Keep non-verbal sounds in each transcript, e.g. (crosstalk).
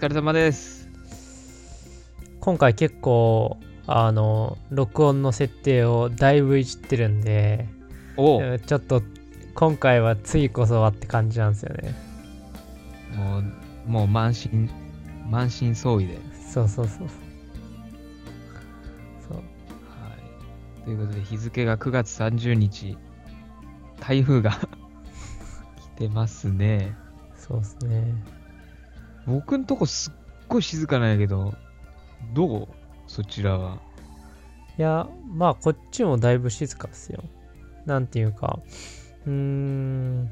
疲れ様です。今回結構あの録音の設定をだいぶいじってるんでちょっと今回は次こそはって感じなんですよねもう、もう満身、満身創痍で。はい。そうそうそうそうそうということで、日付が9月30日、台風が (laughs) 来てますね。そうですね僕んとこすっごい静かなんやけど、どうそちらは。いやまあこっちもだいぶ静かですよなんていうかうーん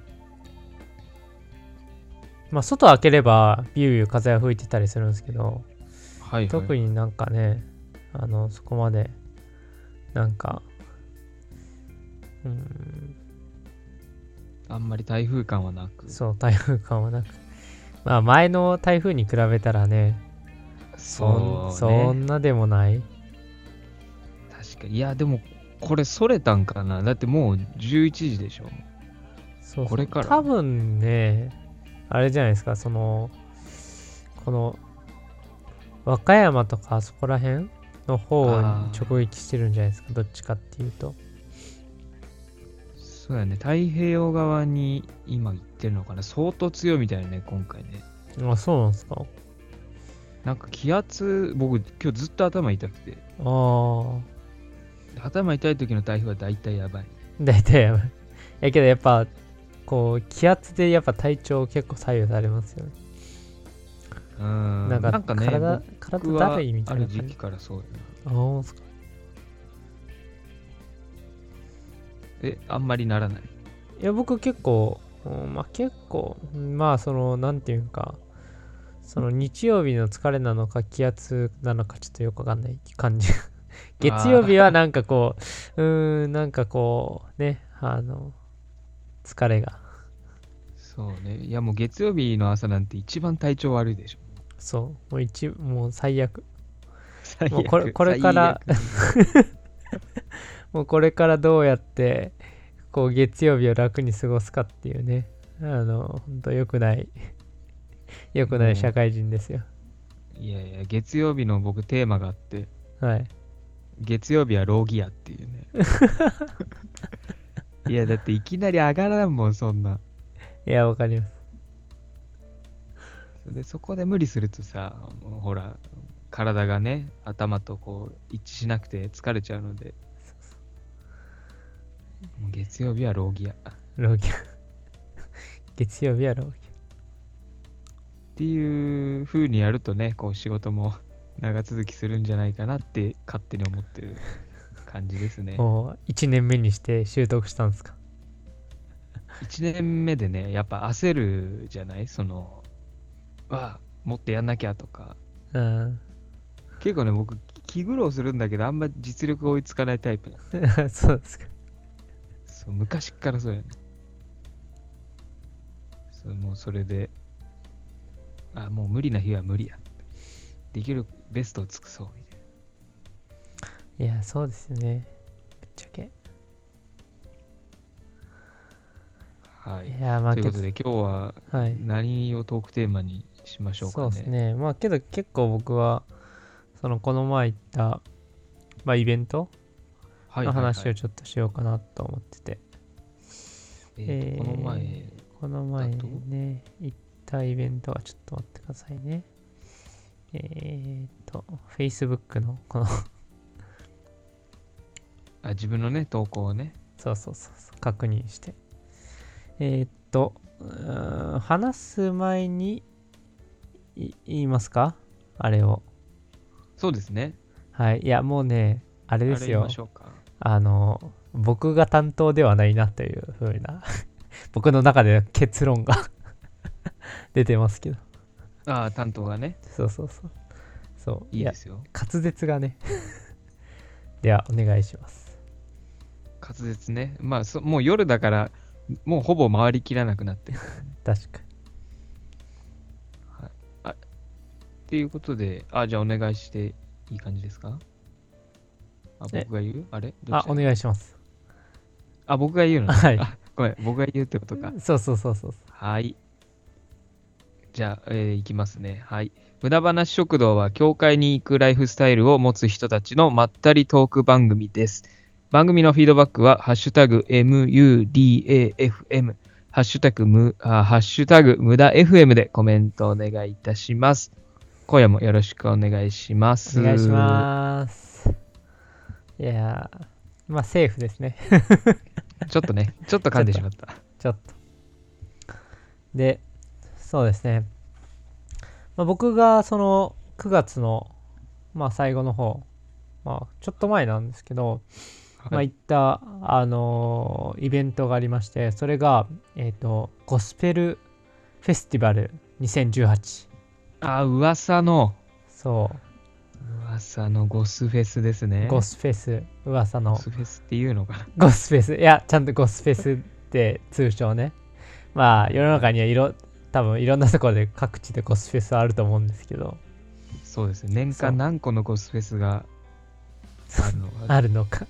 まあ外開ければビュービュー風が吹いてたりするんですけどはい、はい。特になんかねあのそこまでなんかうーんあんまり台風感はなく。そう台風感はなくまあ前の台風に比べたらねそんそうね。そんなでもない。確かに。いや、でも、これ、それたんかな。だってもう11時でしょ。そうそう。これから。多分ねあれじゃないですか。そのこの和歌山とかあそこら辺の方に直撃してるんじゃないですか。どっちかっていうと。そうやね。太平洋側に今行ってるのかな？相当強いみたいね、今回ね。あそうなんですか？なんか気圧、僕今日ずっと頭痛くて。ああ頭痛い時の台風は大体やばい。大体やばい。(laughs) やけどやっぱ、こう、気圧でやっぱ体調結構左右されますよね。うーん。なんか、なんかね、体、体僕はだるいみたあいな感じ。る時期からそうやな。あ、ほんすか。え、あんまりならない？いや、僕結構、うんまあ結構、まあその、なんていうか、その日曜日の疲れなのか気圧なのかちょっとよくわかんない感じ。(laughs) 月曜日はなんかこう、うーん、なんかこう、ね、あの、疲れが。そうね。いやもう月曜日の朝なんて一番体調悪いでしょ。そう、もう一、もう最悪。最もうこれこれから (laughs) もうこれからどうやってこう月曜日を楽に過ごすかっていうね。あの本当良くない。(laughs) 良くない社会人ですよ。いやいや、月曜日の僕テーマがあって、はい。月曜日はローギアっていうね。(laughs) いや、だっていきなり上がらんもん、そんな。いやわかります。で、そこで無理するとさ、ほら、体がね、頭とこう一致しなくて疲れちゃうので、もう月曜日はローギア。っローギア月曜日はローギていう風にやるとね、こう仕事も長続きするんじゃないかなって勝手に思ってる感じですね。(laughs) ア。もう1年目にして習得したんですか？1年目でね、やっぱ焦るじゃない？その、わあ、もっとやんなきゃとか。うん。結構ね、僕、気苦労するんだけど、あんま実力が追いつかないタイプ (laughs) そうですかそう、昔っからそうやね。そう、もうそれで、あ、もう無理な日は無理や。できるベストを尽くそう、みたいいやそうですよねぶっちゃけな。はい。いやまあということで、今日ははい何をトークテーマにしましょうかね。そうですねまあけど結構僕はそのこの前行ったまあイベントの話をちょっとしようかなと思ってて、えーとこの前、この前ね、行ったイベントはちょっと待ってくださいね。えーっと、Facebook のこの (laughs) あ自分のね、投稿をね。そうそうそうそう、確認して。えーっーん話す前にい言いますか？あれを。そうですね。はい。いや、もうね、あれですよあの、僕が担当ではないなというふうな、(laughs) 僕の中で結論が (laughs) 出てますけど。ああ、担当がね。そうそうそう。そう。やいいですよ。滑舌がね。(laughs) では、お願いします。滑舌ね。まあそ、もう夜だから、もうほぼ回りきらなくなってる。確かっていうことで、あ、じゃあお願いしていい感じですか？あ、え？僕が言う？あれ？に。あ、おい。願いします。あ、僕が言うの？ねはいあごめん、僕が言うってことか。そうそうそうそう。はい。じゃあ、えーいきますね。はい。無駄話食堂は、教会に行くライフスタイルを持つ人たちのまったりトーク番組です。番組のフィードバックは、ハッシュタグ MUDAFM、ハッシュタグむ、あハッシュタグ無駄 FM でコメントお願いいたします。今夜もよろしくお願いします。お願いします。いやー、まあ、セーフですね。(laughs) ちょっとね、ちょっと噛んでしまった。ちょっと。で、そうですね。まあ、僕がその9月の、まあ、最後の方、まあ、ちょっと前なんですけど、まあ、はい行った、あのーイベントがありまして、それが、えっ、と、ゴスペルフェスティバル2018。あ、噂の、そ噂のゴスフェスですう、ね。ゴスフェス、噂のゴスフェスっていうのかな。ゴスフェス。いや、ちゃんとゴスフェスって通称ね。まあ、世の中にはいろ、多分いろんなところで各地でゴスフェスあると思うんですけど、そうですね。年間何個のゴスフェスがあるのか。(laughs) あるのか。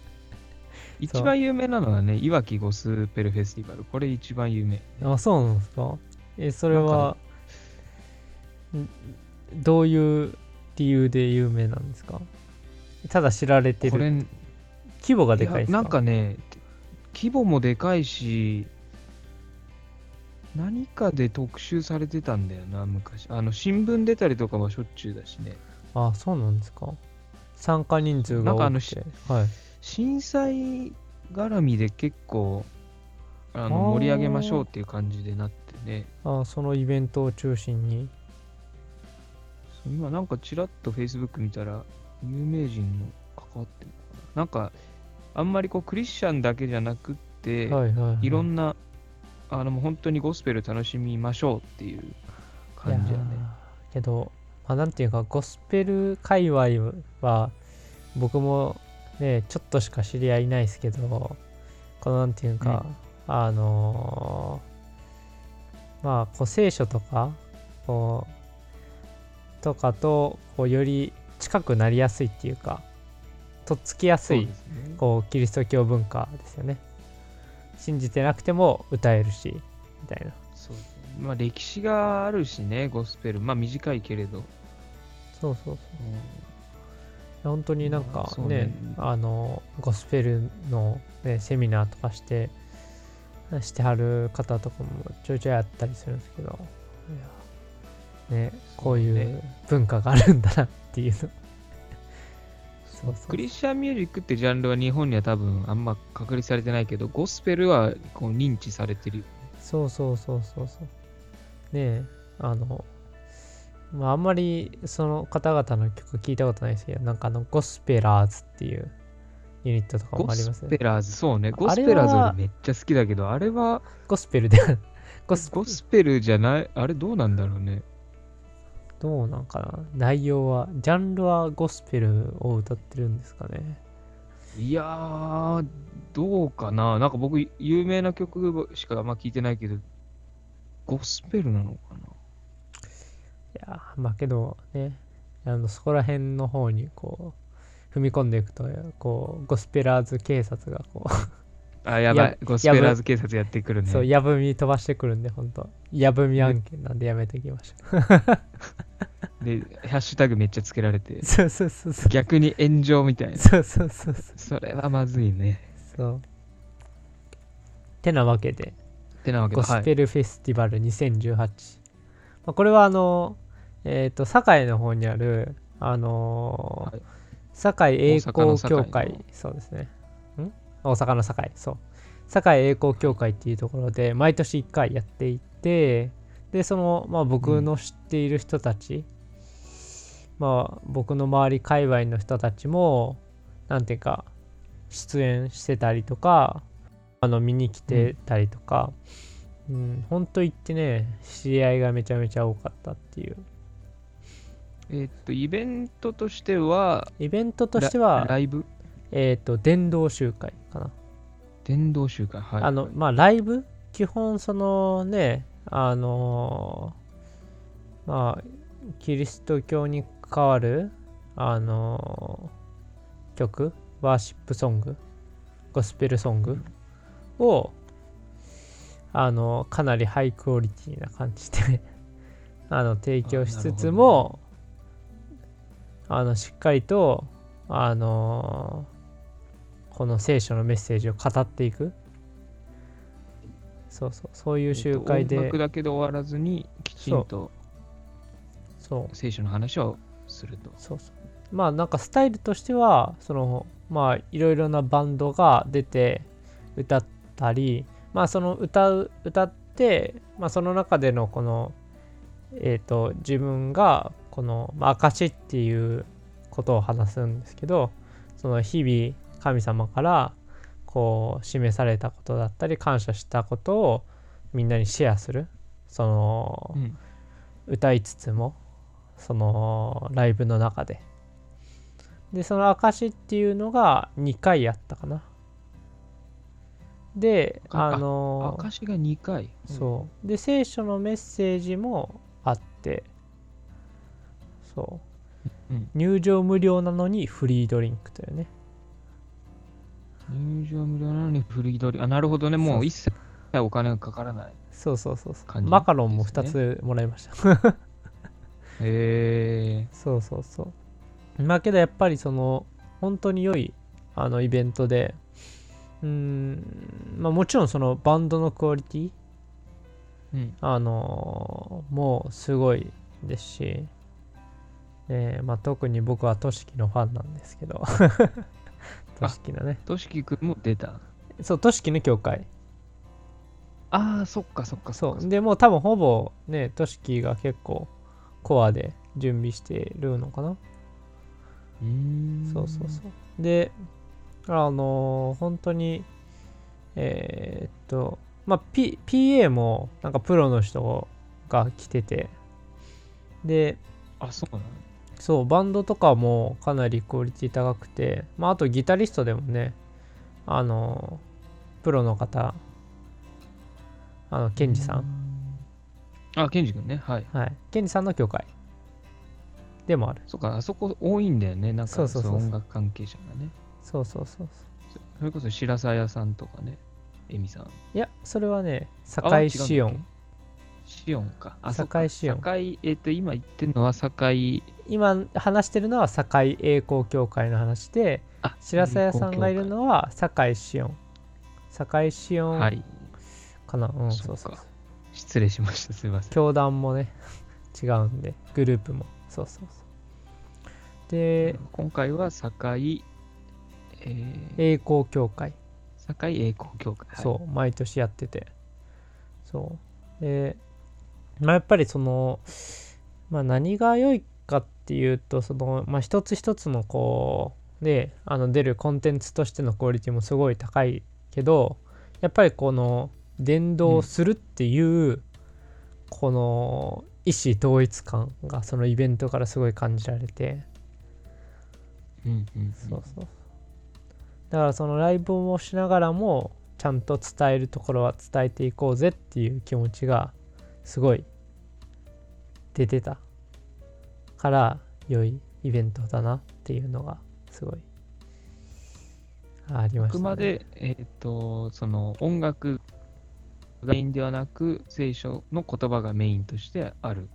一番有名なのはね、いわきゴスペルフェスティバル。これ一番有名。あ、そうなんですか？え、それは、んどういう理由で有名なんですか？ただ知られてこれ、る。規模がでかいですか？やなんかね、規模もでかいし、何かで特集されてたんだよな、昔。あの、新聞出たりとかはしょっちゅうだしね。あ、そうなんですか参加人数が多くて。なんかあのしはい。震災絡みで結構、あの盛り上げましょうっていう感じでなってね。あ、そのイベントを中心に。今なんかちらっと Facebook 見たら、有名人の関わってるのかな。なんか、あんまりこうクリスチャンだけじゃなくって、はいはい、はい。いろんな、あの本当にゴスペル楽しみましょうっていう感じやね。けど、まあ、なんていうかゴスペル界隈は僕もねちょっとしか知り合いないですけどこのなんていうか、あのーまあこう聖書とかこうとかとこうより近くなりやすいっていうかとっつきやすい。こうキリスト教文化ですよね。信じてなくても歌えるしみたいな。そうですね。まあ歴史があるしね、ゴスペル。まあ短いけれど。そうそうそう。本当になんかね。ねあのゴスペルの、ね、セミナーとかしてしてはる方とかもちょいちょいあったりするんですけど。いやねこういう文化があるんだなっていうの。そう。そうクリスチャンミュージックってジャンルは日本には多分あんま確立されてないけど、ゴスペルはこう認知されてるよ。そうそうそうそうそう。ねえあのまああんまりその方々の曲聞いたことないですけどなんかあのゴスペラーズっていうユニットとかもゴスありますよね。ペラーズ、そうね。ゴスペラーズ俺めっちゃ好きだけど、あれはゴスペルでゴスゴスペルじゃない、あれどうなんだろうね。どうなんかな内容は、ジャンルはゴスペルを歌ってるんですかね。いやー、どうかな。なんか僕、有名な曲しかあんま聞いてないけど、ゴスペルなのかないやー、まあけどね、あのそこら辺の方にこう、踏み込んでいくと、こう、ゴスペラーズ警察がこあ、やばやい。ゴスペラーズ警察やってくるう、ね。そう、やぶみ飛ばしてくるんで、ほんと。やぶみ案件なんでやめておきましょ (laughs) で、ハッシュタグめっちゃつけられてう。、そうそうそうそう。逆に炎上みたいな。そうそうそうそう。それはまずいね。そう。てなわけで、ってなわけで、はい。ゴスペルフェスティバル2018。まあ、これはあの、えっ、と、堺の方にある、あのーはい堺栄光協会、そうですね。ん大阪の堺、そう。堺栄光協会っていうところで、毎年1回やっていて、で、その、まあ僕の知っている人たち、まあ僕の周り界隈の人たちも、なんていうか、出演してたりとか、あの見に来てたりとか、うん、ほんと言ってね、知り合いがめちゃめちゃ多かったっていう。えっと、イベントとしては、イベントとしてラは、ライブ？えっ、と、伝道集会かな。伝道集会。はい。あの、まあ、ライブ？基本、そのね、あのーまあ、キリスト教に関わる、あのー曲、ワーシップソング、ゴスペルソング？を、あのかなりハイクオリティな感じで (laughs) あの提供しつつもあのしっかりとあのこの聖書のメッセージを語っていく。そうそうそういう集会で、音楽だけで終わらずに、きちんとそう。聖書の話をすると。そうそう。まあなんかスタイルとしてはそのまあいろいろなバンドが出て歌ったりまあその歌う歌ってまあその中でのこのえっ、と自分がこのまあ証っていうことを話すんですけどその日々神様からこう示されたことだったり感謝したことをみんなにシェアするその、うん。歌いつつもそのライブの中で。でその証っていうのが2回やったかな。でああの証が2回。そう。で聖書のメッセージもあってそう。うん。入場無料なのにフリードリンクというね入場無料なのにフリードリンク。あ、なるほどね。もう一切お金がかからない。そうそうそうそうマカロンもです2ねつもらいました (laughs) へえそうそうそう。まあけどやっぱりその本当に良いあのイベントでうーんまあもちろんそのバンドのクオリティうん。あのもうすごいですし、えまあ、特に僕はトシキのファンなんですけどトシキのねとしきくんも出た。そうトシキの教会ああ、そっかそっかそっか。うでもう多分ほぼねトシキが結構コアで準備してるのかなうーん。そうそうそう。で、あのー本当に、えーっと、まあ、P、PA もなんかプロの人が来てて、で、あ、そうなの？そう、バンドとかもかなりクオリティ高くて、まあ、あとギタリストでもね、あのープロの方、あの、ケンジさん、あ、ケンジ君ね。はい。はい、ケンジさんの教会でもある。そっか、あそこ多いんだよね。なんか、そうそう音楽関係者がね。そうそうそうそう。それこそ白沢屋さんとかね。エミさん。いや、それはね、あ堺シオン。。シオンか。あ、堺シオン堺、えっ、と、今言ってるのは堺。今話してるのは堺栄光協会の話であ、白沢屋さんがいるのは堺シオン堺シオンはい。かな、うんそううそう。失礼しました。すいません。教団もね違うんでグループも。そうそうそう。で今回は堺、えー、栄光協会。堺栄光協会。はい。そう毎年やってて。そう。でまあやっぱりそのまあ何が良いかっていうとそのまあ一つ一つのこうであの出るコンテンツとしてのクオリティもすごい高いけどやっぱりこの伝道するっていう、この意思統一感がそのイベントからすごい感じられて。うんうんうん。そうそう。だからそのライブをしながらもちゃんと伝えるところは伝えていこうぜっていう気持ちがすごい出てたから良いイベントだなっていうのがすごいありました、ね。あくまで、えっ、と、その音楽がメインではなく、聖書の言葉がメインとしてある。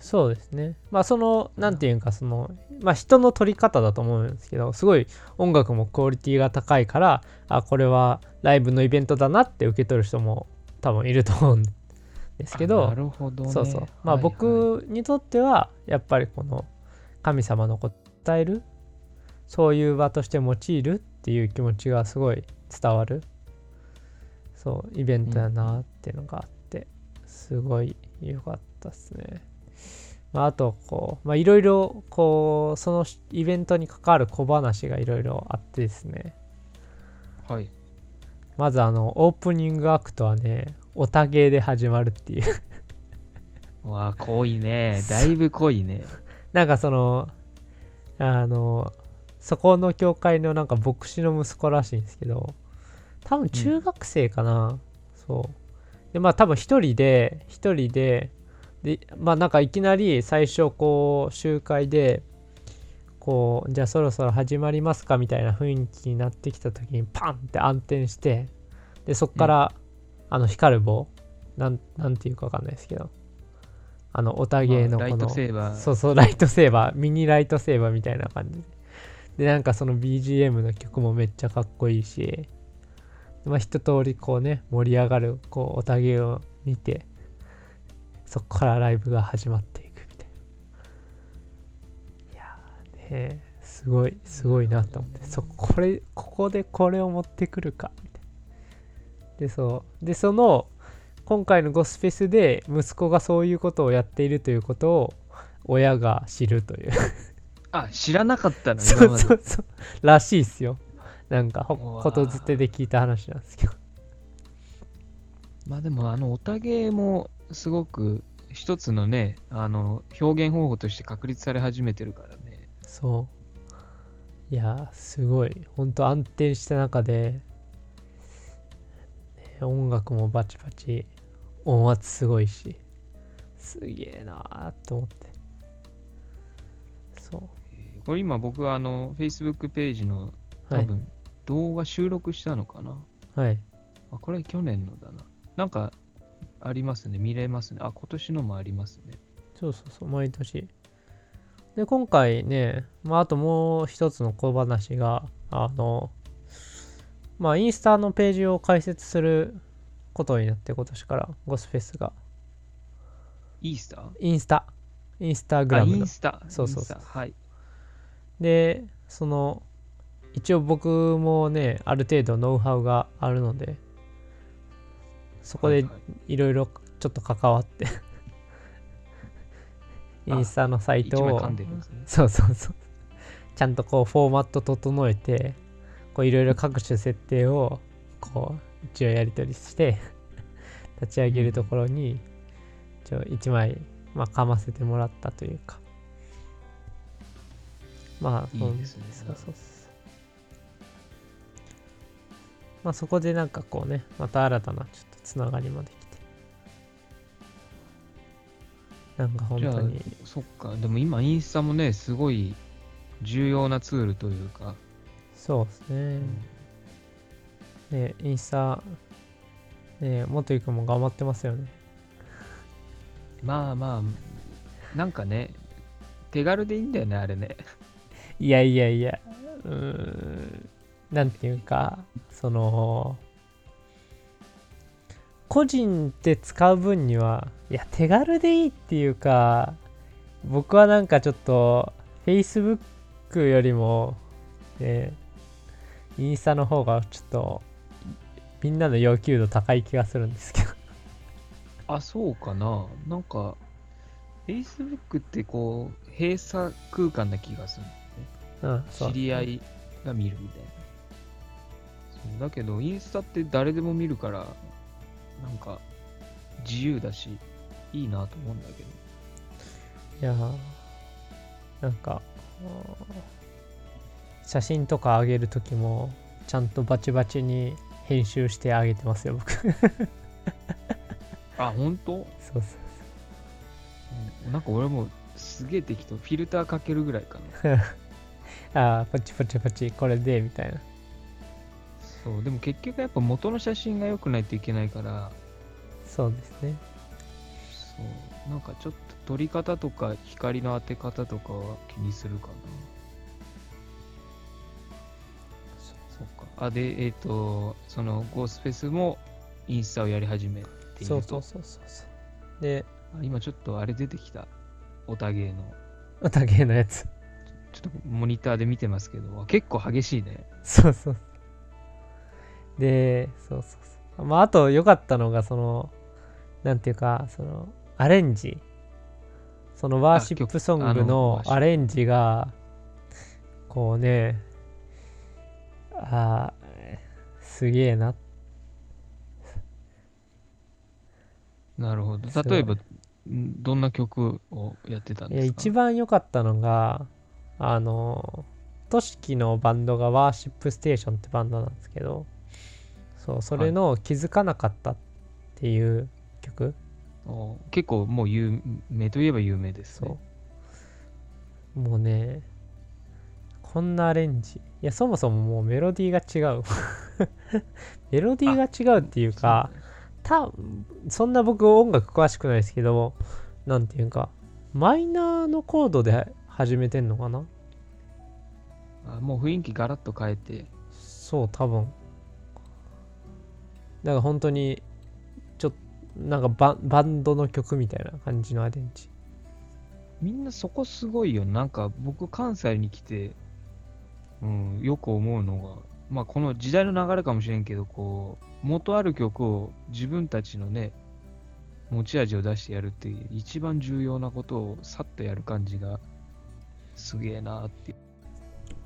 そうですね。まあその、なんていうかその、まあ人の取り方だと思うんですけど、すごい音楽もクオリティが高いから、あ、これはライブのイベントだなって受け取る人も多分いると思うんですけど。そうそう。まあはいはい僕にとっては、やっぱりこの神様のことを伝える、そういう場として用いるっていう気持ちがすごい伝わる、そう、イベントやなっていうのがあって、すごい良かったですね。まあ、あと、こう、まあいろいろ、こう、そのイベントに関わる小話がいろいろあってですね、はい。まずあの、オープニングアクトはね、オタゲーで始まるっていう。わあ、濃いね。だいぶ濃いね。なんかその、あの、そこの教会のなんか牧師の息子らしいんですけど、多分中学生かな、そう。で、まあ多分一人で、一人で、で、まあなんかいきなり最初こう、集会で、こう、じゃあそろそろ始まりますかみたいな雰囲気になってきた時にパンって暗転して、で、そっから、あの光る棒、なん、なんていうかわかんないですけど、あのオタゲーのこの、トセーバー。そうそうライトセーバー。ミニライトセーバーみたいな感じ。ででなんかその BGM の曲もめっちゃかっこいいし。まあ一通りこうね盛り上がるこうオタゲーを見てそこからライブが始まっていくみたいな。いやーねすごいすごいなと思って。そこれここでこれを持ってくるか。みでそう。でその今回のゴスフェスで息子がそういうことをやっているということを親が知るという。あ、知らなかったの、そうそうそう。らしいっすよ。なんかことづてで聞いた話なんですけど。まあでも、あの、オタゲーもすごく一つのね、あの、表現方法として確立され始めてるからね。そう。いやーすごい。ほんと安定した中で、ね音楽もバチバチ音圧すごいしすげえなーと思ってそうこれ今僕はあの、Facebook ページのはい多分、動画収録したのかな、はいあ、これ去年のだな。なんか、ありますね。見れますね。あ、今年のもありますね。そうそうそう毎年で今回ねまああともう一つの小話があのまあインスタのページを開設することになって今年からゴスフェスが。イースタ？ーインスタ。インスタグあ、ラムの。インスタ。そうそうそう。はい。でその一応僕もねある程度ノウハウがあるのでそこではいろいろちょっと関わってインスタのサイトを。ね。そうそうそう。ちゃんとこうフォーマット整えていろいろ各種設定をこう一応やり取りして (laughs) 立ち上げるところに一応一枚まあかませてもらったというかまあいいですねそうそうそうまあそこでなんかこうねまた新たなちょっとつながりもできてなんか本当に、そっか。でも今、インスタもね、すごい重要なツールというか。そうですね、ねインスタね元井くんも頑張ってますよねまあまあ、なんかね、手軽でいいんだよね、あれね。いやいやいやうーんなんていうかその個人で使う分にはいや手軽でいいっていうか僕はなんかちょっと Facebook よりもねインスタの方がちょっとみんなの要求度高い気がするんですけどあ、そうかな。なんか、Facebook ってこう、閉鎖空間な気がする。うんそう知り合いが見るみたいな。そうだけど、インスタって誰でも見るから、なんか、自由だし、いいなと思うんだけど。いやーなんか写真とか上げるときもちゃんとバチバチに編集してあげてますよ僕そう (laughs) あ、本当？そううんなんか俺もすげえ適当。フィルターかけるぐらいかな。(laughs) ああパチパチパチこれでみたいなそう、でも結局やっぱ元の写真が良くないといけないから、そうですねそう、なんかちょっと撮り方とか光の当て方とかは気にするかな。あ、で、えっ、と、そのゴースフェスもインスタをやり始めていると。そうそうそうそうそうであ今ちょっとあれ出てきた。オタゲーの。おたげのやつちょっとモニターで見てますけど、結構激しいね。そうそうでそうそうそうまああと良かったのがそのなんていうかそのアレンジそのワーシップソングあのアレンジがこうねあーすげえな。なるほど。例えば、んどんな曲をやってたんですか？一番良かったのがあのとしきのバンドがワーシップステーションってバンドなんですけどそうそれの気づかなかったっていう曲、お結構もう有名といえば有名ですね。そう。もうねこんなアレンジ。いやそもそももうメロディーが違う。(laughs) メロディーが違うっていうかたそんな僕音楽詳しくないですけどなんていうかマイナーのコードで始めてんのかな？あもう雰囲気ガラッと変えて。そう多分。だから本当にちょっとなんかババンドの曲みたいな感じのアレンジ。みんなそこすごいよ。なんか僕関西に来て、うん、よく思うのが、まあこの時代の流れかもしれんけど、こう、元ある曲を自分たちのね、持ち味を出してやるっていう一番重要なことをさっとやる感じがすげえなっていう。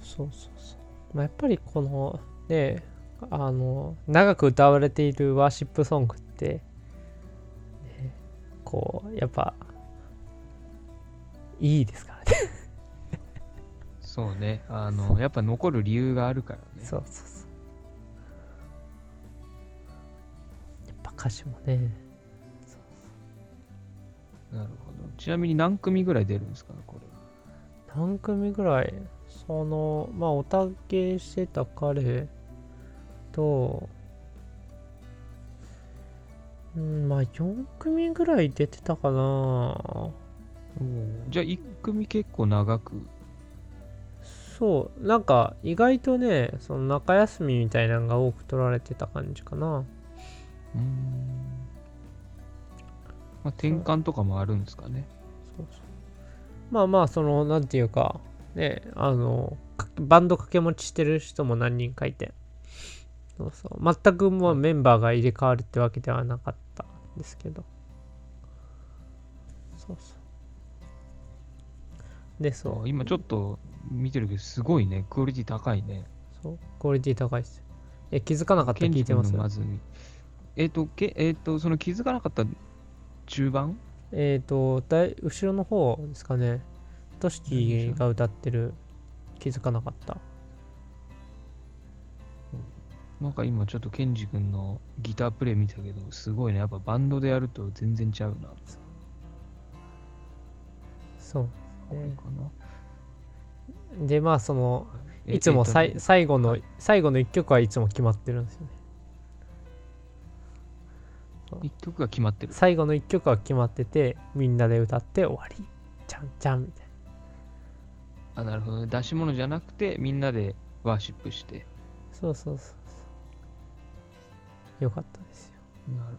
そうそうそう、まあ、やっぱりこのねあの長く歌われているワーシップソングって、ね、こうやっぱいいですかそうね。あの、やっぱ残る理由があるからね。そうそうそうやっぱ歌詞もねなるほど。ちなみに何組ぐらい出るんですかこれ。何組ぐらい？そのまあおたけしてた彼とうんまあ4組ぐらい出てたかなじゃあ1組結構長く。そうなんか意外とねその中休みみたいなのが多く取られてた感じかな。うーん。まあ、転換とかもあるんですかね。そうそう。まあまあそのなんていうかねあのかバンド掛け持ちしてる人も何人かいて。そうそう。全くもうメンバーが入れ替わるってわけではなかったんですけど。そうそう。でそう。今ちょっと見てるけど、すごいね。クオリティ高いね。そう？クオリティ高いですよ。え気づかなかった？聞いてます？のまず見えっ、と、けえっ、と、その気づかなかった中盤？えっ、とだい後ろの方ですかね。トシキが歌ってる。気づかなかった？なんか今ちょっとケンジ君のギタープレイ見たけど、すごいね。やっぱバンドでやると全然ちゃうな。そう。これかな？でまあそのえいつもさい、えっと最後の、はい。最後の一曲はいつも決まってるんですよね。一曲が決まってる。最後の一曲は決まっててみんなで歌って終わり。ちゃんちゃんみたいあ、なるほどね。出し物じゃなくて、みんなでワーシップして。なそうそうそうそう。よかったですよ。なる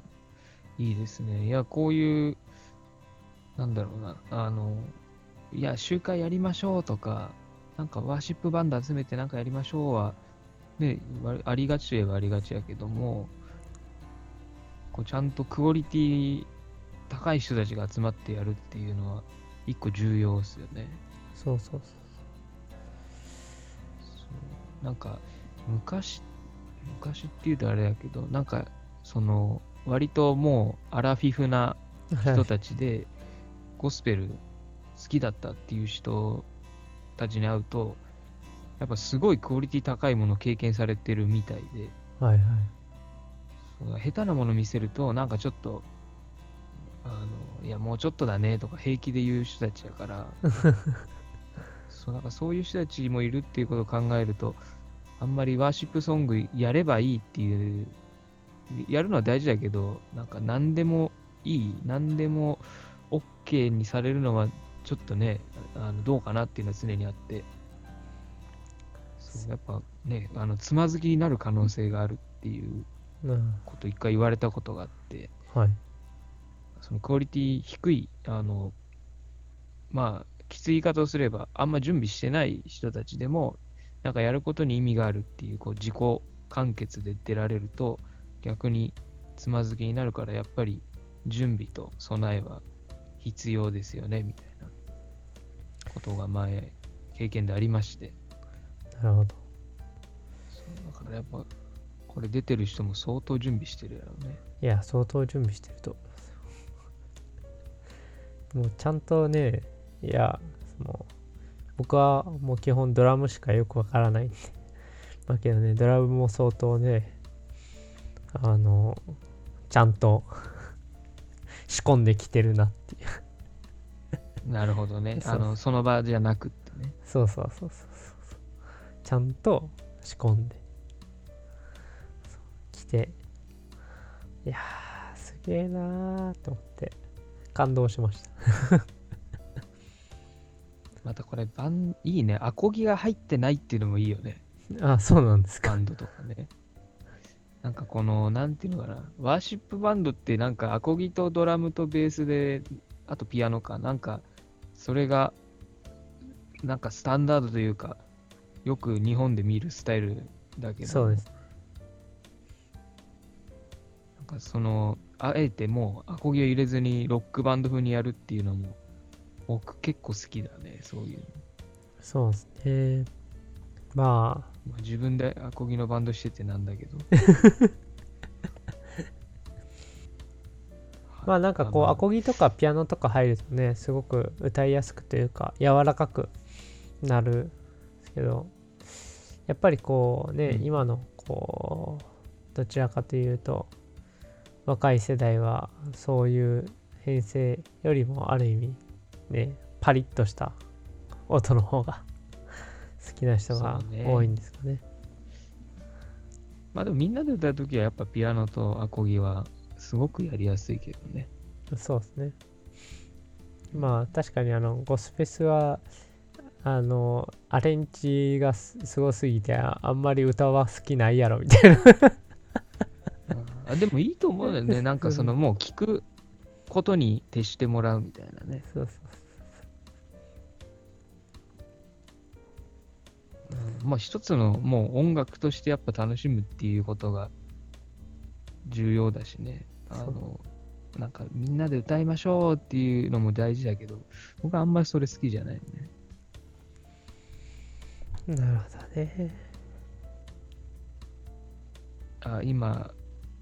いいですね。いや、こういう、なんだろうな、あの、いや、集会やりましょうとか、なんかワーシップバンド集めてなんかやりましょうは、ね、ありがちといえばありがちやけども、こうちゃんとクオリティ高い人たちが集まってやるっていうのは、一個重要ですよね。そうそうそうそうなんか、昔、昔っていうとあれやけど、なんか、その、割ともうアラフィフな人たちで、ゴスペル好きだったっていう人たちに会うと、やっぱすごいクオリティ高いものを経験されてるみたいで、はいはい。下手なもの見せると、なんかちょっと、あの、いや、もうちょっとだねとか平気で言う人たちやから、(laughs) そう、なんかそういう人たちもいるっていうことを考えると、あんまりワーシップソングやればいいっていう、やるのは大事だけど、なんか何でもいい、何でも OK にされるのはちょっとね、あのどうかなっていうのは常にあって、そう。やっぱね、あのつまずきになる可能性があるっていううん。こと一回言われたことがあって、はい。そのクオリティ低い、あの、まあ、きつい言い方をすれば、あんま準備してない人たちでも、なんかやることに意味があるっていう、こう、自己完結で出られると、逆につまずきになるから、やっぱり準備と備えは必要ですよね、みたいなことが前、経験でありまして。なるほどそうだからやっぱ、これ出てる人も相当準備してるやろうね。いや相当準備してると (laughs) もうちゃんとねいやその僕はもう基本ドラムしかよくわからないんで (laughs) だけどねドラムも相当ねあのちゃんと (laughs) 仕込んできてるなっていうなるほどね。あの、その場じゃなくってね。そうそうそうそうそうちゃんと仕込んでそう来ていやーすげえなーって思って感動しました。(laughs) またこれバン、いいね。アコギが入ってないっていうのもいいよね。あ、そうなんですか。バンドとかね。なんかこの、なんていうのかな。ワーシップバンドってなんかアコギとドラムとベースで、あとピアノか。なんか、それが、なんかスタンダードというか、よく日本で見るスタイルだけど、そうです。なんかその、あえてもうアコギを入れずにロックバンド風にやるっていうのも、僕結構好きだね、そういうの。そうですね。まあ、まあ、自分でアコギのバンドしててなんだけど。(laughs) まあなんかこうアコギとかピアノとか入るとねすごく歌いやすくというか柔らかくなるんですけどやっぱりこうね、うん今のこうどちらかというと若い世代はそういう編成よりもある意味ねパリッとした音の方が好きな人が多いんですかね。まあでもみんなで歌うときはやっぱピアノとアコギはすごくやりやすいけどね。そうですね。まあ確かにあのゴスフェスはあのアレンジがすすごすぎてああんまり歌は好きないやろみたいな。(laughs) あでもいいと思うよね。なんかそのもう聞くことに徹してもらうみたいなね。そうそううんまあ一つのもう音楽としてやっぱ楽しむっていうことが重要だしね。あの、なんかみんなで歌いましょうっていうのも大事だけど、僕はあんまりそれ好きじゃないね。なるほどね。あ、今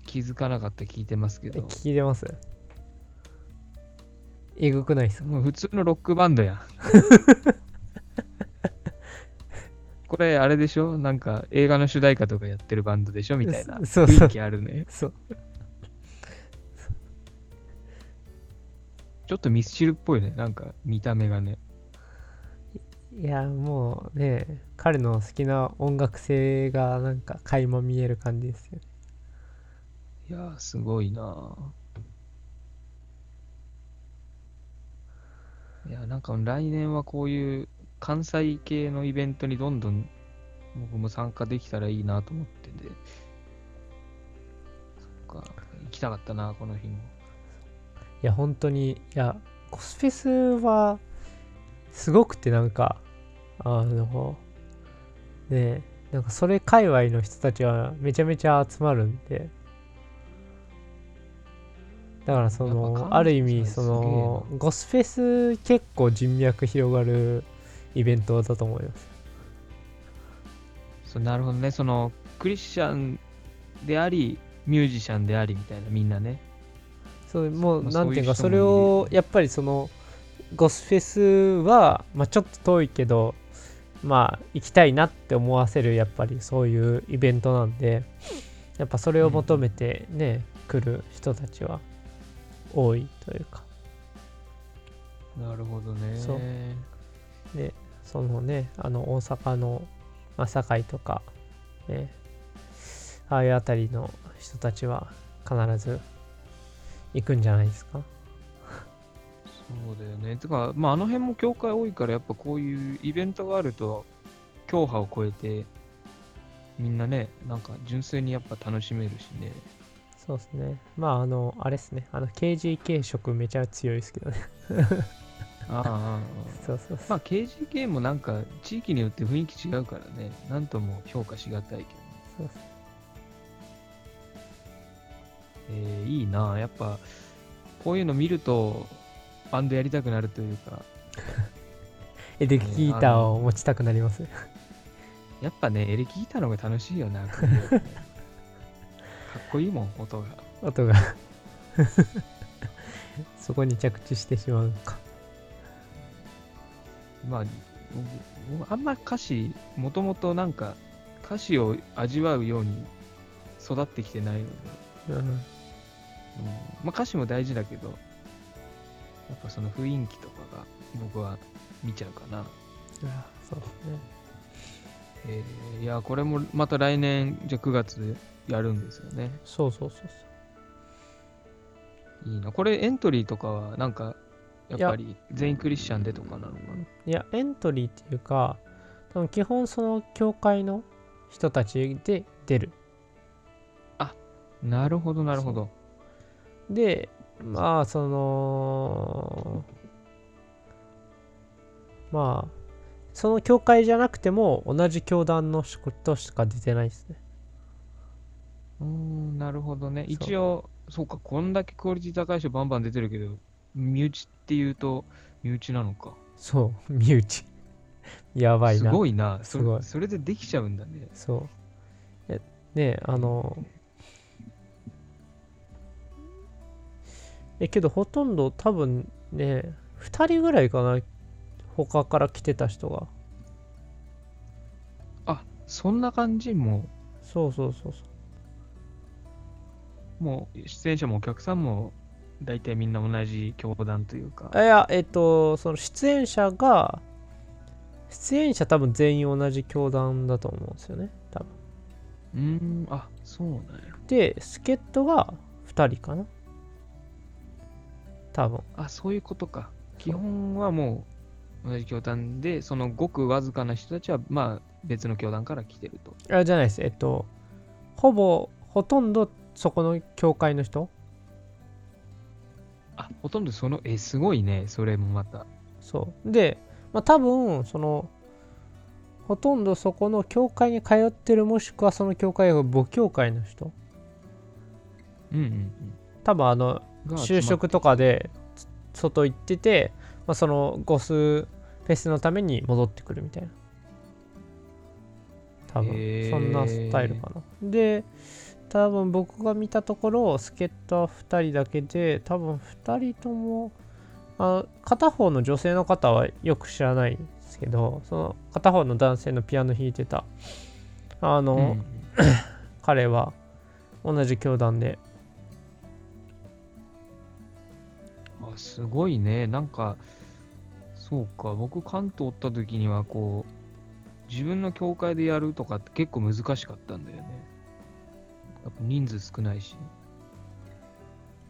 気づかなかった聞いてますけえど、聞いてます？えぐくないっすか？もう普通のロックバンドやん。(laughs) これあれでしょ？なんか映画の主題歌とかやってるバンドでしょ？みたいな雰囲気あるね。そう。ちょっとミスチルっぽいね。なんか見た目がね。いやもうね彼の好きな音楽性がなんか垣間見える感じですよね。いやー、すごいなぁいや、なんか来年はこういう関西系のイベントにどんどん僕も参加できたらいいなと思ってて。そっか、行きたかったな、この日も。いや本当にいやコスフェスはすごくてなんかあのねなんかそれ界隈の人たちはめちゃめちゃ集まるんでだからそのある意味そのゴスフェス結構人脈広がるイベントだと思いますそうなるほどね。その、クリスチャンであり、ミュージシャンでありみたいな、みんなね。そうもうまあなんていうかそれをやっぱりそのゴスフェスは、まあ、ちょっと遠いけどまあ行きたいなって思わせるやっぱりそういうイベントなんでやっぱそれを求めてね、来る人たちは多いというかなるほどね。そうでそのねあの大阪の、まあ、堺とか、ね、ああいうあたりの人たちは必ず行くんじゃないですか？そうだよね。てか、まあ、あの辺も教会多いから、やっぱこういうイベントがあると、教派を超えて、みんなね、なんか純粋にやっぱ楽しめるしね。そうですね。まあ、あの、あれですね。あの、KGK 色めちゃ強いですけどね。(laughs) ああそうそう。まあ、KGK もなんか地域によって雰囲気違うからね、なんとも評価しがたいけどね。そうそうえーいいなあやっぱ、こういうの見ると、バンドやりたくなるというか、(laughs) エレキギターを持ちたくなります。(laughs) やっぱね、エレキギターの方が楽しいよな、かっこいいもん、音が。音が (laughs) そこに着地してしまうのか。まあ、あんま歌詞、もともとなんか、歌詞を味わうように育ってきてないので、うん。うんまあ、歌詞も大事だけど、やっぱその雰囲気とかが僕は見ちゃうかな。あそうですね。えーいや、これもまた来年、じゃあ9月やるんですよね。そうそうそうそう。いいな。これエントリーとかは、なんか、やっぱり全員クリスチャンでとかなのかないや、エントリーっていうか、多分基本その教会の人たちで出る。なるほど、なるほど。で、まあ、その、まあ、その教会じゃなくても同じ教団の人しか出てないですね。うーん、なるほどね。一応、そうか、こんだけクオリティ高い人バンバン出てるけど、身内っていうと、身内なのか。そう、身内。(laughs) やばいすな。ごいな。そすごいそれでできちゃうんだね。そう。え、ねあの、え、けどほとんど多分ね、2人ぐらいかな、他から来てた人が。あ、そんな感じもそうそうそうそう。う、もう出演者もお客さんも、大体みんな同じ教団というか。あいや、えっと、その出演者が、出演者多分全員同じ教団だと思うんですよね、多分。うーん、あ、そうなんや。で、助っ人が2人かな。多分。あ、そういうことか。基本はもう同じ教団で、そのごくわずかな人たちは、まあ別の教団から来てると。あじゃないです。えっと、ほぼ、ほとんどそこの教会の人？あ、ほとんどその、え、すごいね、それもまた。そう。で、まあ多分、その、ほとんどそこの教会に通ってるもしくはその教会が母教会の人？うんうん多分あの就職とかでつ外行ってて、まあ、そのゴスフェスのために戻ってくるみたいな。多分、そんなスタイルかな。で多分僕が見たところ助っ人は2人だけで多分2人ともあ片方の女性の方はよく知らないんですけどその片方の男性のピアノ弾いてたあの、うんうん。彼は同じ教団ですごいね。なんか、そうか、僕関東おった時には、こう、自分の教会でやるとかって結構難しかったんだよね。やっぱ人数少ないし。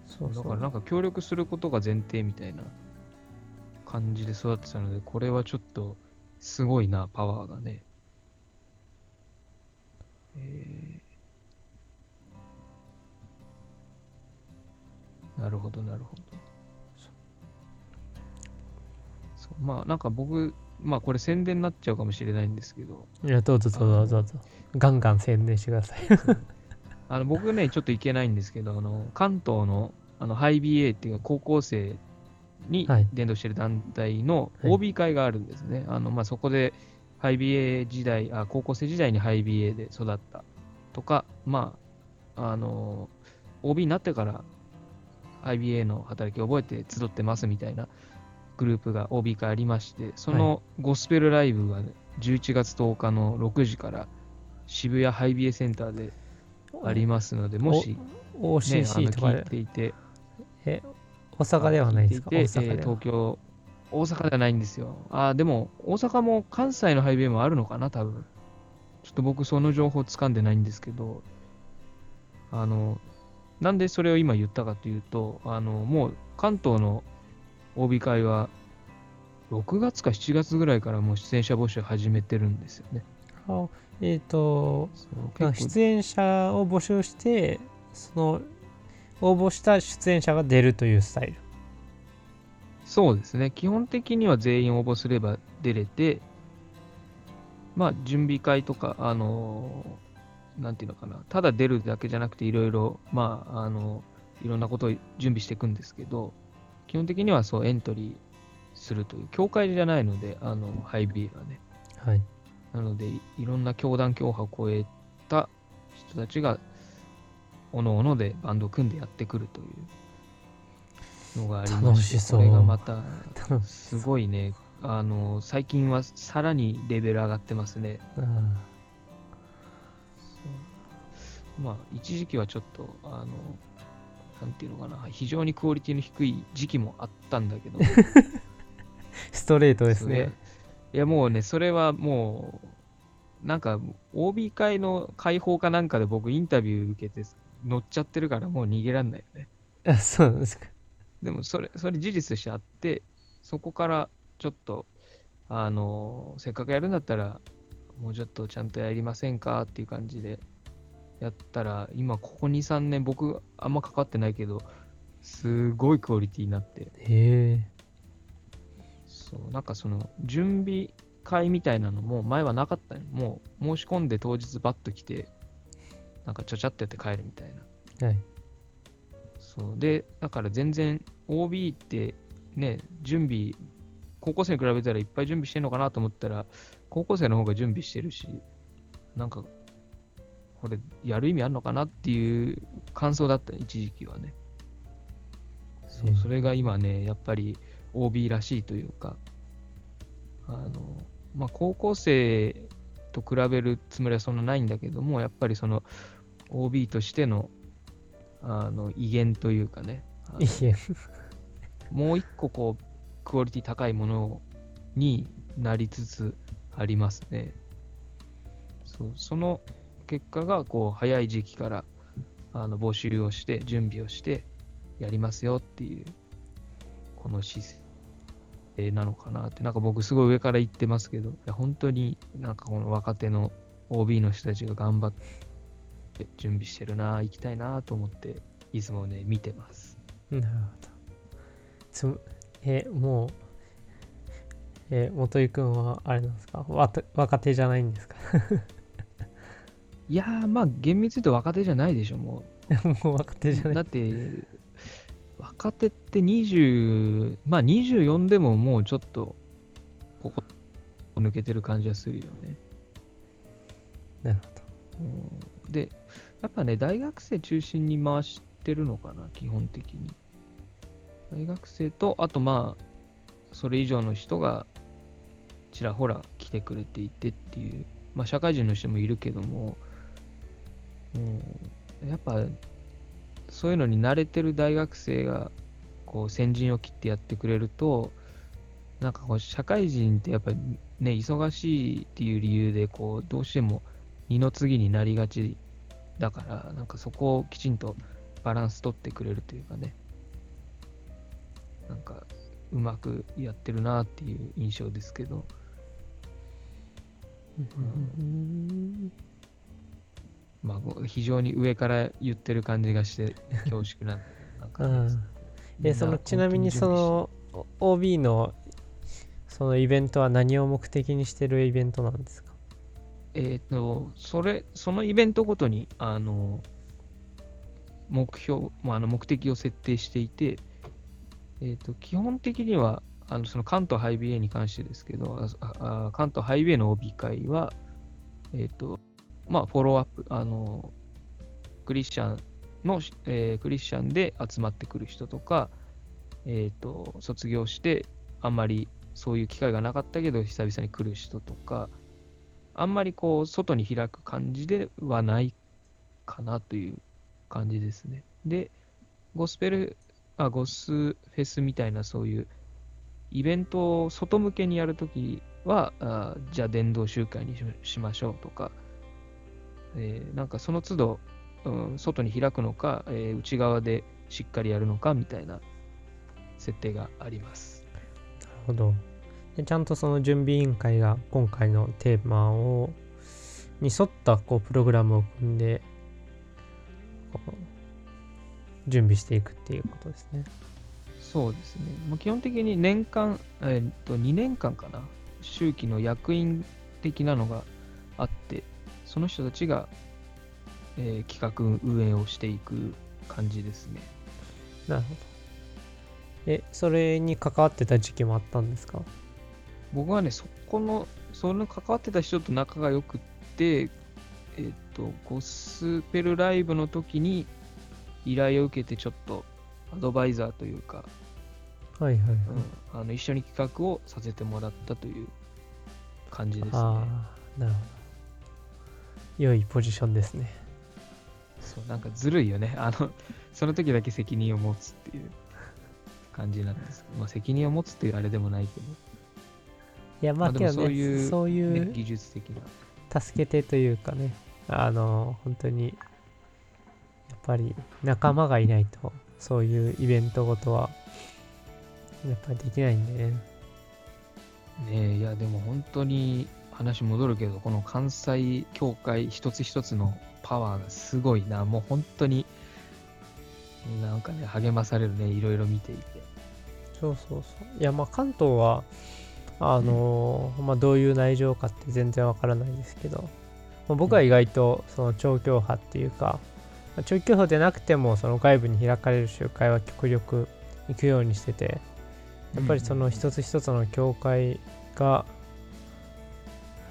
そうだからなんか協力することが前提みたいな感じで育ってたので、これはちょっとすごいな、パワーがね。えーなるほど、なるほど。まあなんか僕、まあこれ宣伝になっちゃうかもしれないんですけど、いやどうぞどうぞどうぞ。ガンガン宣伝してください。(laughs) あの僕ね、ちょっと行けないんですけど、あの関東のあのハイ BA っていうか高校生にはい。伝道してる団体のはい。OB 会があるんですね。あのまあ、そこでハイ BA 時代あ、高校生時代にハイ BA で育ったとか、まあ、あの OB になってから IBA の働きを覚えて集ってますみたいなグループが OB 会ありまして、そのゴスペルライブが、ね、11月10日の6時から渋谷ハイ BA センターでありますので、もし、ね、OCC とか聞いで、ていて、え大阪ではないですか？大聞いていてえー東京、大阪ではないんですよ。あーでも、大阪も関西のハイビーもあるのかな、多分。ちょっと僕、その情報掴んでないんですけど、あの、なんでそれを今言ったかというと、あの、もう関東の OB 会は、6月か7月ぐらいからもう出演者募集始めてるんですよね。あえっ、とそう結構出演者を募集してその応募した出演者が出るというスタイルそうですね。基本的には全員応募すれば出れて、まあ、準備会とか、あのーなんていうのかな、ただ出るだけじゃなくて、いろいろ、まあ、あのいろんなことを準備していくんですけど、基本的にはそうエントリーするという、教会じゃないので、あの、ハイビーがね。はいなので、いいろんな教団教派を超えた人たちが、おのおのでバンドを組んでやってくるというのがありま楽して、しそうこれがまた、すごいね。あの、最近はさらにレベル上がってますね。うんまあ、一時期はちょっと、あの、なんていうのかな、非常にクオリティの低い時期もあったんだけど、(laughs) ストレートですねいや、もうね、それはもう、なんか、OB 会の開放かなんかで僕インタビュー受けて乗っちゃってるからもう逃げらんないよね。あそうなんですか。でもそれ、それ事実としてあって、そこからちょっと、あの、せっかくやるんだったら、もうちょっとちゃんとやりませんかっていう感じでやったら、今ここ2、3年僕あんま関わってないけど、すごいクオリティになって、へえ。そう、なんかその準備会みたいなのも前はなかったのもう申し込んで当日バッと来て、なんかちゃちゃってやって帰るみたいな。はい。そうで、だから全然 OB ってね、準備、高校生に比べたらいっぱい準備してるのかなと思ったら、高校生の方が準備してるし、なんか、これやる意味あるのかなっていう感想だった、一時期はね。そううんそれが今ね、やっぱり OB らしいというか、あの、まあ、高校生と比べるつもりはそんなないんだけども、やっぱりその OB としてのあの威厳というかね。もう一個こう、クオリティ高いものになりつつありますね。そうその結果が、こう、早い時期からあの募集をして、準備をして、やりますよっていう、この姿勢なのかなって、なんか僕すごい上から言ってますけど、いや本当になんかこの若手の OB の人たちが頑張って準備してるな、行きたいなと思って、いつもね、見てます。なるほど。つえ、もう、え、元井くんはあれなんですか？若手じゃないんですか？いやー、まあ、厳密に言うと若手じゃないでしょ、も (laughs) もう若手じゃう。ない。だって、若手って20、まあ24でももうちょっと、ここ抜けてる感じはするよね。なるうんで、やっぱね、大学生中心に回してるのかな、基本的に。大学生と、あとまあ、それ以上の人がちらほら来てくれていてっていう、まあ社会人の人もいるけども、うん、やっぱそういうのに慣れてる大学生がこう先陣を切ってやってくれると、なんかこう社会人ってやっぱりね、忙しいっていう理由でこうどうしても二の次になりがちだから、なんかそこをきちんとバランス取ってくれるというかね、なんかうまくやってるなっていう印象ですけど、うん。まあ非常に上から言ってる感じがして (laughs) 恐縮なうん。え、その、ちなみにそ、の、お OB の、そのイベントは何を目的にしてるイベントなんですか？えっ、と、それ、そのイベントごとに、あの、目標、まあ、あの目的を設定していて、えっ、と、基本的には、あのその関東ハイビエに関してですけど、ああ関東ハイビエの OB 会は、えっ、と、まあ、フォローアップ、あの、クリスチャンの、えークリスチャンで集まってくる人とか、えっ、と、卒業して、あんまりそういう機会がなかったけど、久々に来る人とか、あんまりこう、外に開く感じではないかなという感じですね。で、ゴスペル、あ、ゴスフェスみたいなそういうイベントを外向けにやるときは、あじゃあ伝道集会にしましょうとか、えーなんかその都度、うん外に開くのか、えー内側でしっかりやるのかみたいな設定があります。なるほど。でちゃんとその準備委員会が今回のテーマをに沿ったこうプログラムを組んで準備していくっていうことですね。そうですね。もう基本的に年間、えーっと、2年間かな、周期の役員的なのがあって、その人たちが、えー企画運営をしていく感じですね。なるほど。え、それに関わってた時期もあったんですか？僕はね、そこの、その関わってた人と仲が良くって、えーっと、ゴスペルライブの時に依頼を受けて、ちょっとアドバイザーというか、はいはいはい。うん、あの一緒に企画をさせてもらったという感じですね。ああ、なるほど。良いポジションですね。そう、なんかずるいよね。あの、その時だけ責任を持つっていう感じなんですけど、まあ責任を持つっていうあれでもないけいや、まあ、まあそういうそうど、ね、いう技術的な。助けてというかね、あの、本当に、やっぱり仲間がいないとそういうイベントごとはやっぱりできないんでねねえいやでも本当に話戻るけどこの関西協会一つ一つのパワーがすごいな。もう本当になんかね励まされるね。いろいろ見ていて。そうそうそう。いやまあ関東はあのーまあどういう内情かって全然わからないですけど、まあ僕は意外とその調教派っていうか、まあ調教派でなくてもその外部に開かれる集会は極力行くようにしててやっぱりその一つ一つの教会が、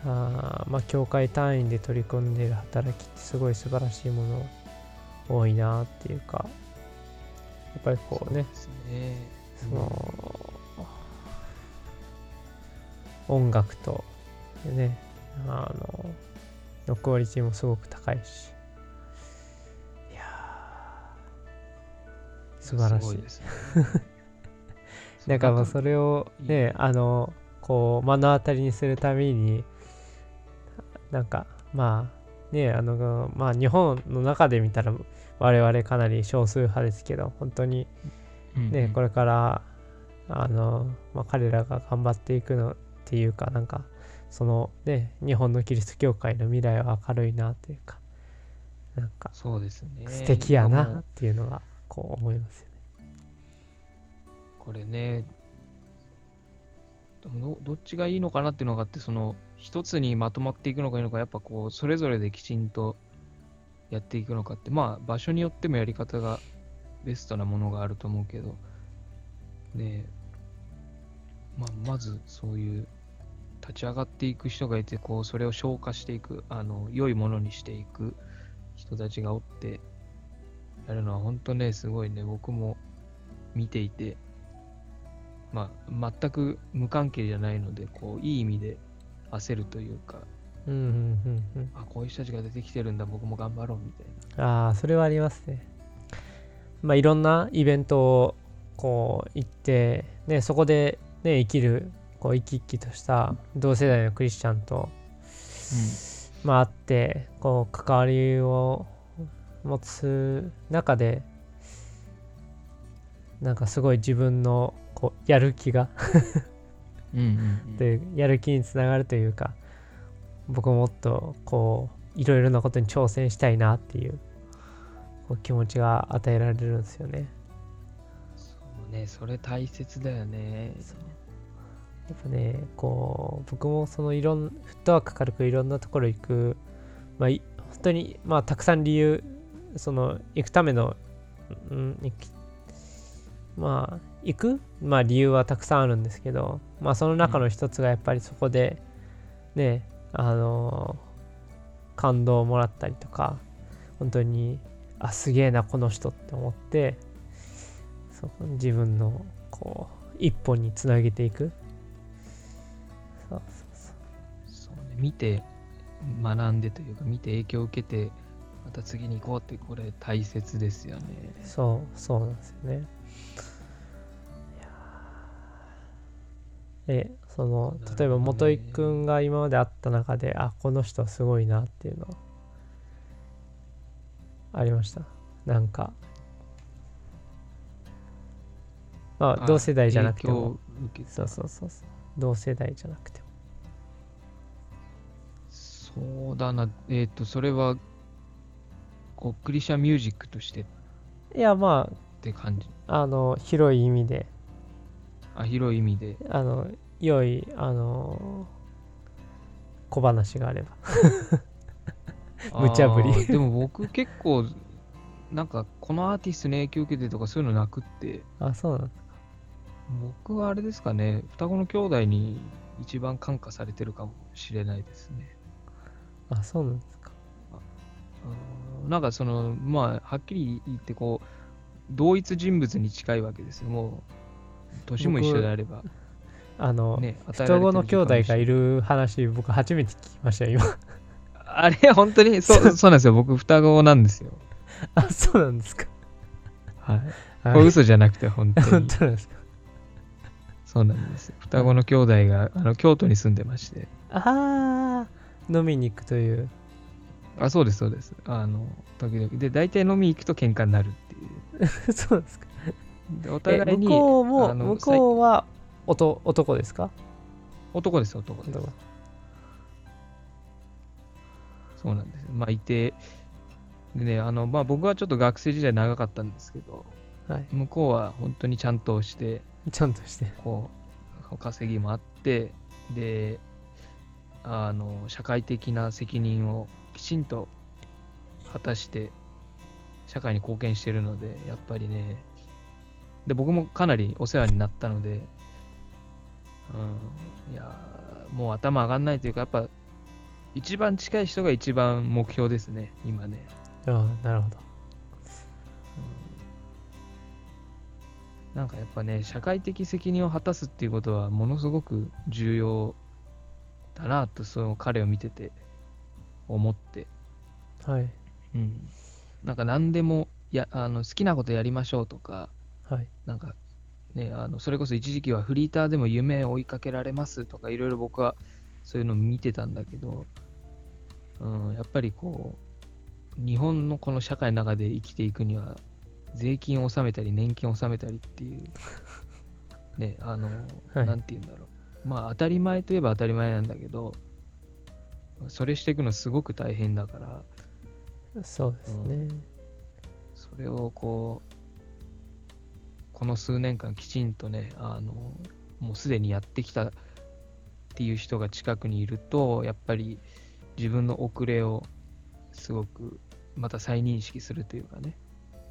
あーまあ教会単位で取り組んでいる働きってすごい素晴らしいもの多いなっていうかやっぱりこうねその音楽とねあののクオリティもすごく高いし。いやー素晴らしい。ですね。(laughs) なんかもうそれをねあのこう目の当たりにするためになんかまあねあのまあ日本の中で見たら我々かなり少数派ですけど本当にね、これれからあの、まあ、彼らが頑張っていくのっていうかなんかそのね日本のキリスト教会の未来は明るいなっていうかなんかそうですね素敵やもなうっていうのがこう思いますよね。これねどどっちがいいのかなっていうのがあってその一つにまとまっていくのがいいのかやっぱこうそれぞれできちんとやっていくのかってまあ場所によってもやり方がベストなものがあると思うけど。で、まあ、まずそういう立ち上がっていく人がいてこうそれを消化していくあの良いものにしていく人たちがおってやるのは本当ねすごいね。僕も見ていてまあ全く無関係じゃないのでこういい意味で焦るというかうんうんうんうん。あこういう人たちが出てきてるんだ僕も頑張ろうみたいなああそれはありますね。まあいろんなイベントをこう行って、ね、そこで、ね、生きるこう生き生きとした同世代のクリスチャンと、まあ、会ってこう関わりを持つ中でなんかすごい自分のこうやる気が (laughs) うんうやる気につながるというか僕ももっとこういろいろなことに挑戦したいなっていうこう気持ちが与えられるんですよね。そうねそれ大切だよね。やっぱねこう僕もそのいろんフットワーク軽くいろんなところ行くまあい本当にまあたくさん理由その行くための、うん、行きまあ行く？まあ理由はたくさんあるんですけどまあその中の一つがやっぱりそこでねあの感動をもらったりとか本当にあすげえなこの人って思ってそう自分のこう一歩につなげていく。そうそうそう。そうね見て学んでというか見て影響を受けてまた次に行こうってこれ大切ですよね。そうそうなんですよね。ーでその例えば元井くんが今まで会った中であこの人はすごいなっていうのはありました？なんか。まああ同世代じゃなくても。そうそうそう同世代じゃなくても。そうだな。えっ、とそれはこうクリシャンミュージックとして。っいやまて感じ。ああの広い意味であ広い意味で。あの良いあの小話があれば。無茶ぶり。でも僕結構なんかこのアーティストに影響を受けてとかそういうのなくって。あそうなん僕はあれですかね。双子の兄弟に一番感化されてるかもしれないですね。あそうなんですか。なんかそのまあはっきり言ってこう同一人物に近いわけですよ。もう年も一緒であれば。あの、ね双子の兄弟がいるる話僕初めて聞きましたよ今。あれ？本当に？そう (laughs) そうなんですよ。僕双子なんですよ。あそうなんですか。はい。はい。これ嘘じゃなくて本当 (laughs) 本に当なんですか。そうなんですよ。双子の兄弟があの京都に住んでまして。ああ飲みに行くという。あそうですそうです。あの時々。で大体飲み行くと喧嘩になるっていう。(laughs) そうですか。でおえ互いに向こうも、向こうは男男ですか？男です男です男そうなんです。まあ、いて、でね、あの、まあ、僕はちょっと学生時代長かったんですけど、はい。向こうは本当にちゃんとして、ちゃんとして。こう、稼ぎもあって、で、あの、社会的な責任をきちんと果たして、社会に貢献してるので、やっぱりね、で、僕もかなりお世話になったので、うん、いやー、もう頭上がんないというか、やっぱ、一番近い人が一番目標ですね、今ね。ああ、なるほど。なんかやっぱね、社会的責任を果たすっていうことはものすごく重要だなと、その彼を見てて思って、はい。うん。なんか何でもやあの好きなことやりましょうとか、はい。なんかね、あのそれこそ一時期はフリーターでも夢を追いかけられますとか、いろいろ僕はそういうのを見てたんだけど、うん、やっぱりこう、日本のこの社会の中で生きていくには、税金を納めたり、年金を納めたりっていう、(laughs) ね、あの、はいなんて言うんだろう。まあ、当たり前といえば当たり前なんだけど、それしていくのすごく大変だから、そうですね。それをこう、この数年間きちんとね、あの、もうすでにやってきたっていう人が近くにいると、やっぱり自分の遅れをすごくまた再認識するというかね。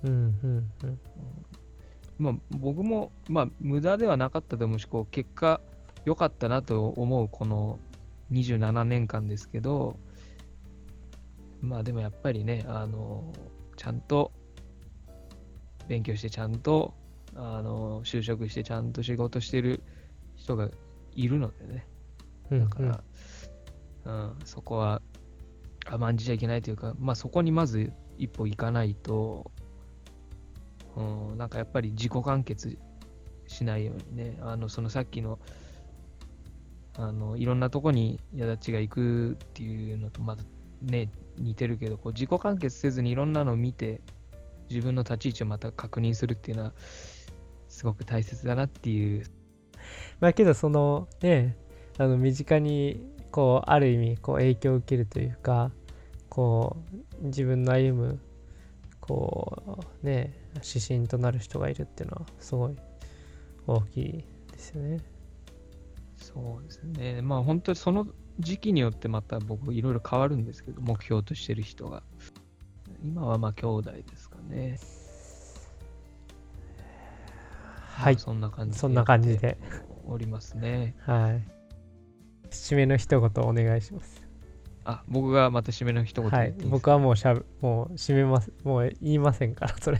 うん、うん、うん。まあ僕も、まあ無駄ではなかったと思うし、こう結果良かったなと思うこの27年間ですけど、まあでもやっぱりね、あの、ちゃんと勉強してちゃんと、あの、就職してちゃんと仕事してる人がいるのでね。うんだから、うん、そこは甘んじちゃいけないというか、まあそこにまず一歩行かないと、うん、なんかやっぱり自己完結しないようにね、あの、そのさっきの、あの、いろんなとこに矢立ちが行くっていうのとまだね、似てるけど、こう自己完結せずにいろんなのを見て、自分の立ち位置をまた確認するっていうのは、すごく大切だなっていう、まあけどそのねあの身近にこうある意味こう影響を受けるというかこう自分の歩むこうね指針となる人がいるっていうのはすごい大きいですよね。そうですね。まあ本当にその時期によってまた僕いろいろ変わるんですけど、目標としてる人が。今はまあ兄弟ですかね。はいまあそんな感じで。そんな感じで。おりますね。はい。締めの一言お願いします。あ、僕がまた締めの一言言はい僕はもうしゃべもう締めますもう言いませんからそれ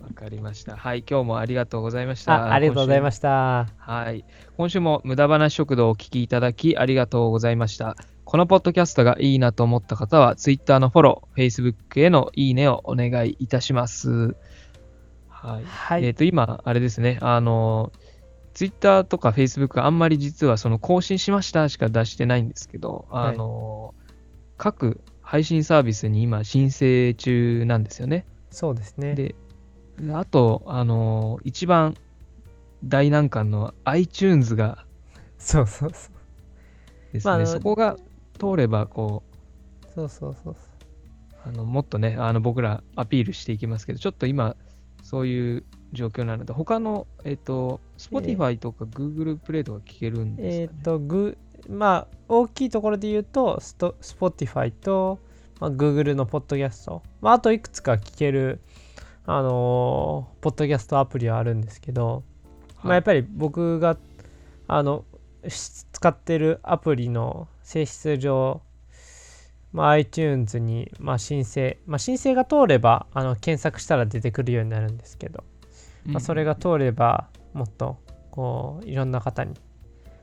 わかりました。はい、今日もありがとうございました。あありがとうございまし。た。はい。今週も無駄話食堂をお聞きいただきありがとうございました。このポッドキャストがいいなと思った方は、Twitter のフォロー、Facebook へのいいねをお願いいたします。はい。はい。えっ、と、今、あれですね、あの、Twitter とか Facebook あんまり実はその更新しましたしか出してないんですけど、あの、各配信サービスに今申請中なんですよね。そうですね。で、であと、あの、一番大難関の iTunes がそうそうそう。ですね、まあそこが通れば、こそうそうそうう、あのもっとね、あの僕らアピールしていきますけど、ちょっと今、そういう状況なので、他の、えっ、と、Spotify とか Google プレイとか聞けるんですか、ね？えっ、と、グまあ、大きいところで言うと、スト Spotify と、まあ、Google のポッドキャスト、まあ、あといくつか聞ける、あのーポッドキャストアプリはあるんですけど、まあ、やっぱり僕が、あの、し使ってるアプリの性質上、まあ、iTunes に、まあ、申請、まあ、申請が通ればあの検索したら出てくるようになるんですけど、まあ、それが通ればもっとこういろんな方に、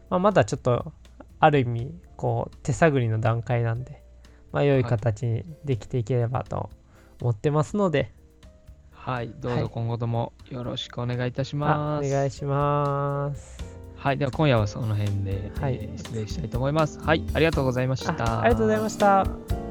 まあ、まだちょっとある意味こう手探りの段階なんで、まあ、良い形にできていければと思ってますので、はい、どうはい。ぞ今後ともよろしくお願いいたしあます。お願いします。はい、では今夜はその辺で、はいえー失礼したいと思います。はい、ありがとうございました。あありがとうございました。